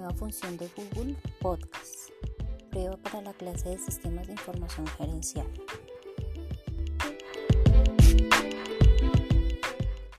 nueva función de Google Podcast. Prueba para la clase de Sistemas de Información Gerencial.